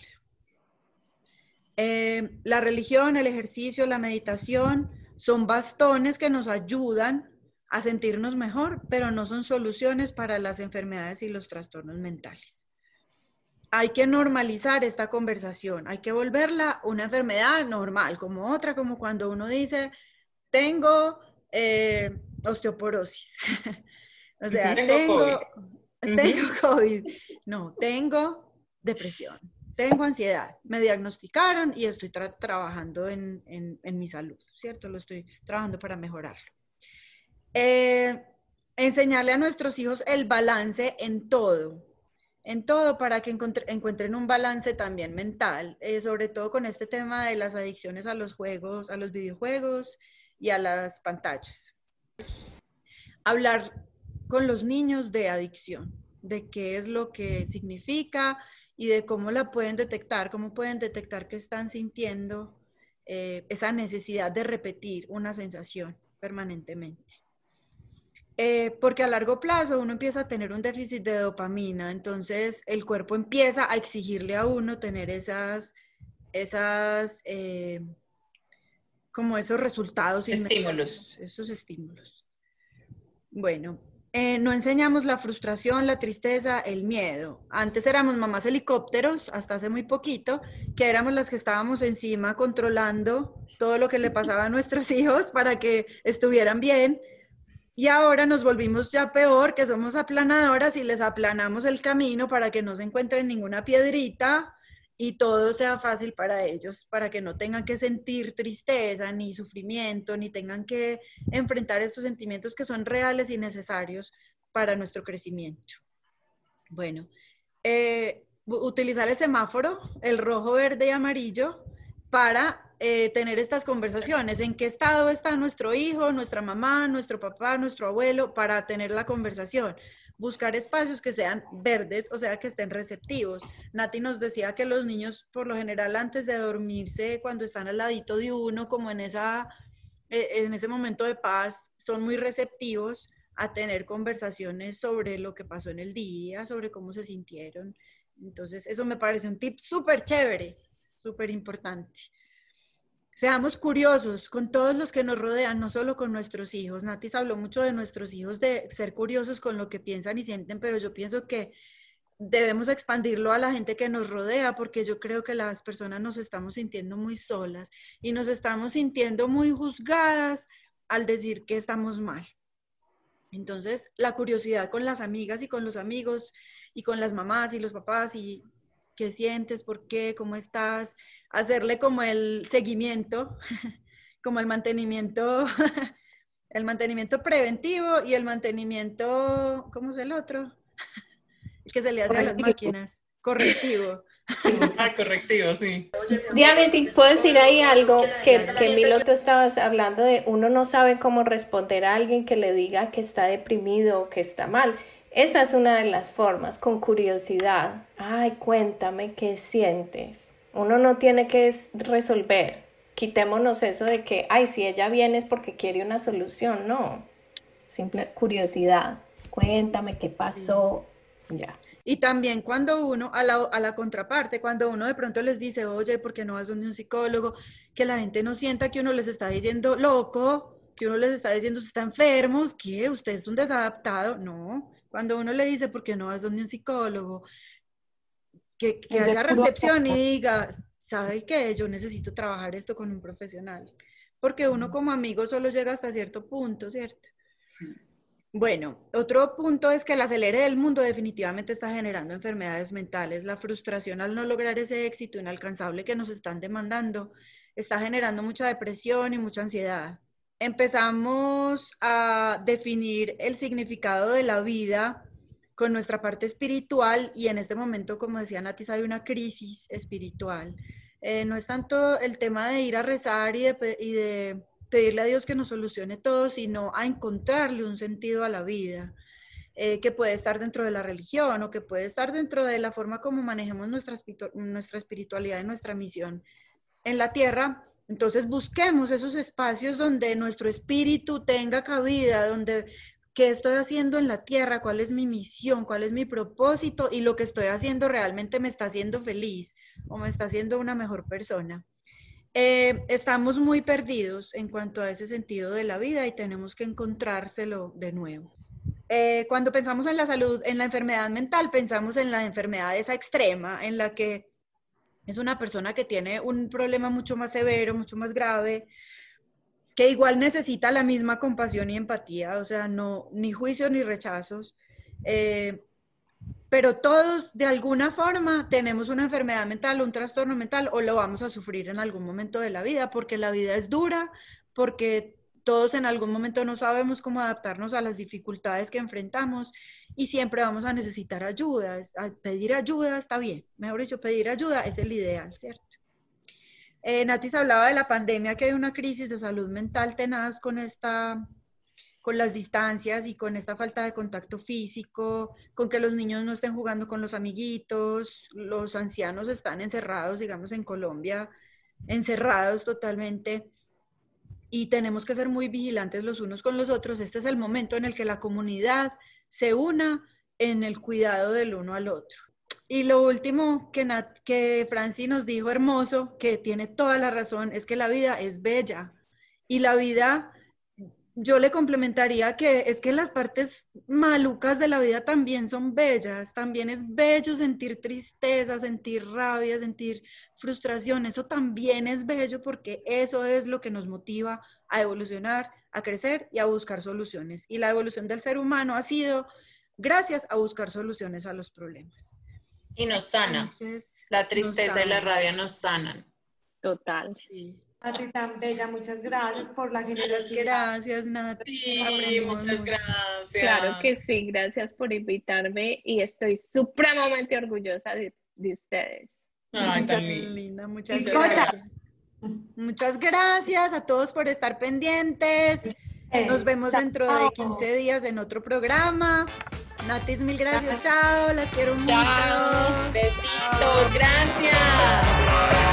Eh, la religión, el ejercicio, la meditación son bastones que nos ayudan a sentirnos mejor, pero no son soluciones para las enfermedades y los trastornos mentales. Hay que normalizar esta conversación, hay que volverla una enfermedad normal, como otra, como cuando uno dice, tengo eh, osteoporosis. (laughs) o sea, tengo, tengo (laughs) COVID. No, tengo depresión tengo ansiedad, me diagnosticaron y estoy trabajando en, mi salud, ¿cierto? Lo estoy trabajando para mejorarlo. Eh, enseñarle a nuestros hijos el balance en todo, en todo para que encuentren un balance también mental, eh, sobre todo con este tema de las adicciones a los juegos, a los videojuegos y a las pantallas. Hablar con los niños de adicción, de qué es lo que significa, y de cómo la pueden detectar, cómo pueden detectar que están sintiendo eh, esa necesidad de repetir una sensación permanentemente. Eh, porque a largo plazo uno empieza a tener un déficit de dopamina, entonces el cuerpo empieza a exigirle a uno tener esas, esas, eh, como esos resultados. Estímulos. Esos estímulos. Bueno, eh, no enseñamos la frustración, la tristeza, el miedo. Antes éramos mamás helicópteros, hasta hace muy poquito, que éramos las que estábamos encima controlando todo lo que le pasaba a nuestros (laughs) hijos para que estuvieran bien. Y ahora nos volvimos ya peor, que somos aplanadoras y les aplanamos el camino para que no se encuentren ninguna piedrita y todo sea fácil para ellos, para que no tengan que sentir tristeza, ni sufrimiento, ni tengan que enfrentar estos sentimientos que son reales y necesarios para nuestro crecimiento. Bueno, eh, utilizar el semáforo, el rojo, verde y amarillo, para eh, tener estas conversaciones. ¿En qué estado está nuestro hijo, nuestra mamá, nuestro papá, nuestro abuelo, para tener la conversación? buscar espacios que sean verdes, o sea, que estén receptivos. Nati nos decía que los niños, por lo general, antes de dormirse, cuando están al ladito de uno, como en, esa, eh, en ese momento de paz, son muy receptivos a tener conversaciones sobre lo que pasó en el día, sobre cómo se sintieron. Entonces, eso me parece un tip súper chévere, súper importante. Seamos curiosos con todos los que nos rodean, no solo con nuestros hijos. Natis habló mucho de nuestros hijos, de ser curiosos con lo que piensan y sienten, pero yo pienso que debemos expandirlo a la gente que nos rodea, porque yo creo que las personas nos estamos sintiendo muy solas y nos estamos sintiendo muy juzgadas al decir que estamos mal. Entonces, la curiosidad con las amigas y con los amigos y con las mamás y los papás y qué sientes, por qué, cómo estás, hacerle como el seguimiento, (laughs) como el mantenimiento, (laughs) el mantenimiento preventivo y el mantenimiento, ¿cómo es el otro? (laughs) El que se le hace a las máquinas, correctivo. Ah, correctivo, sí. Diana, si puedo decir ahí algo que, que Milo, tú estabas hablando de uno no sabe cómo responder a alguien que le diga que está deprimido o que está mal. Esa es una de las formas, con curiosidad. Ay, cuéntame qué sientes. Uno no tiene que resolver. Quitémonos eso de que, ay, si ella viene es porque quiere una solución. No, simple curiosidad. Cuéntame qué pasó. Ya. Y también cuando uno, a la, a la, contraparte, cuando uno de pronto les dice, oye, ¿por qué no vas donde un psicólogo? Que la gente no sienta que uno les está diciendo loco, que uno les está diciendo, está enfermos, que usted es un desadaptado. No, cuando uno le dice, ¿por qué no vas donde un psicólogo? Que, que haya recepción y diga, ¿sabe qué? Yo necesito trabajar esto con un profesional. Porque uno como amigo solo llega hasta cierto punto, ¿cierto? Bueno, otro punto es que el acelere del mundo definitivamente está generando enfermedades mentales. La frustración al no lograr ese éxito inalcanzable que nos están demandando está generando mucha depresión y mucha ansiedad empezamos a definir el significado de la vida con nuestra parte espiritual y en este momento, como decía Natis, hay una crisis espiritual. Eh, no es tanto el tema de ir a rezar y de, pedirle a Dios que nos solucione todo, sino a encontrarle un sentido a la vida. Eh, que puede estar dentro de la religión o que puede estar dentro de la forma como manejemos nuestra, nuestra espiritualidad y nuestra misión en la tierra, entonces busquemos esos espacios donde nuestro espíritu tenga cabida, donde qué estoy haciendo en la tierra, cuál es mi misión, cuál es mi propósito y lo que estoy haciendo realmente me está haciendo feliz o me está haciendo una mejor persona. Eh, estamos muy perdidos en cuanto a ese sentido de la vida y tenemos que encontrárselo de nuevo. Eh, cuando pensamos en la salud, en la enfermedad mental, pensamos en la enfermedad esa extrema, en la que es una persona que tiene un problema mucho más severo, mucho más grave, que igual necesita la misma compasión y empatía, o sea, no, ni juicios ni rechazos. Eh, pero todos de alguna forma tenemos una enfermedad mental, un trastorno mental o lo vamos a sufrir en algún momento de la vida porque la vida es dura, porque todos en algún momento no sabemos cómo adaptarnos a las dificultades que enfrentamos y siempre vamos a necesitar ayuda. Pedir ayuda está bien, mejor dicho, pedir ayuda es el ideal, ¿cierto? Eh, Natis hablaba de la pandemia, que hay una crisis de salud mental tenaz con esta con las distancias y con esta falta de contacto físico, con que los niños no estén jugando con los amiguitos, los ancianos están encerrados, digamos, en Colombia, encerrados totalmente y tenemos que ser muy vigilantes los unos con los otros. Este es el momento en el que la comunidad se una en el cuidado del uno al otro. Y lo último que, Nat, que Franci nos dijo hermoso, que tiene toda la razón, es que la vida es bella y la vida yo le complementaría que es que las partes malucas de la vida también son bellas, también es bello sentir tristeza, sentir rabia, sentir frustración, eso también es bello porque eso es lo que nos motiva a evolucionar, a crecer y a buscar soluciones. Y la evolución del ser humano ha sido gracias a buscar soluciones a los problemas. Y nos sana. la tristeza y la rabia nos sanan. Total. A ti tan bella, muchas gracias por la generosidad. Gracias, Nati. Sí, muchas gracias. Claro que sí, gracias por invitarme y estoy supremamente orgullosa de, ustedes. Ay, tan linda, muchas gracias. Muchas gracias a todos por estar pendientes. Nos vemos dentro de 15 días en otro programa. Natis, mil gracias. Chao, las quiero mucho. Besitos, gracias.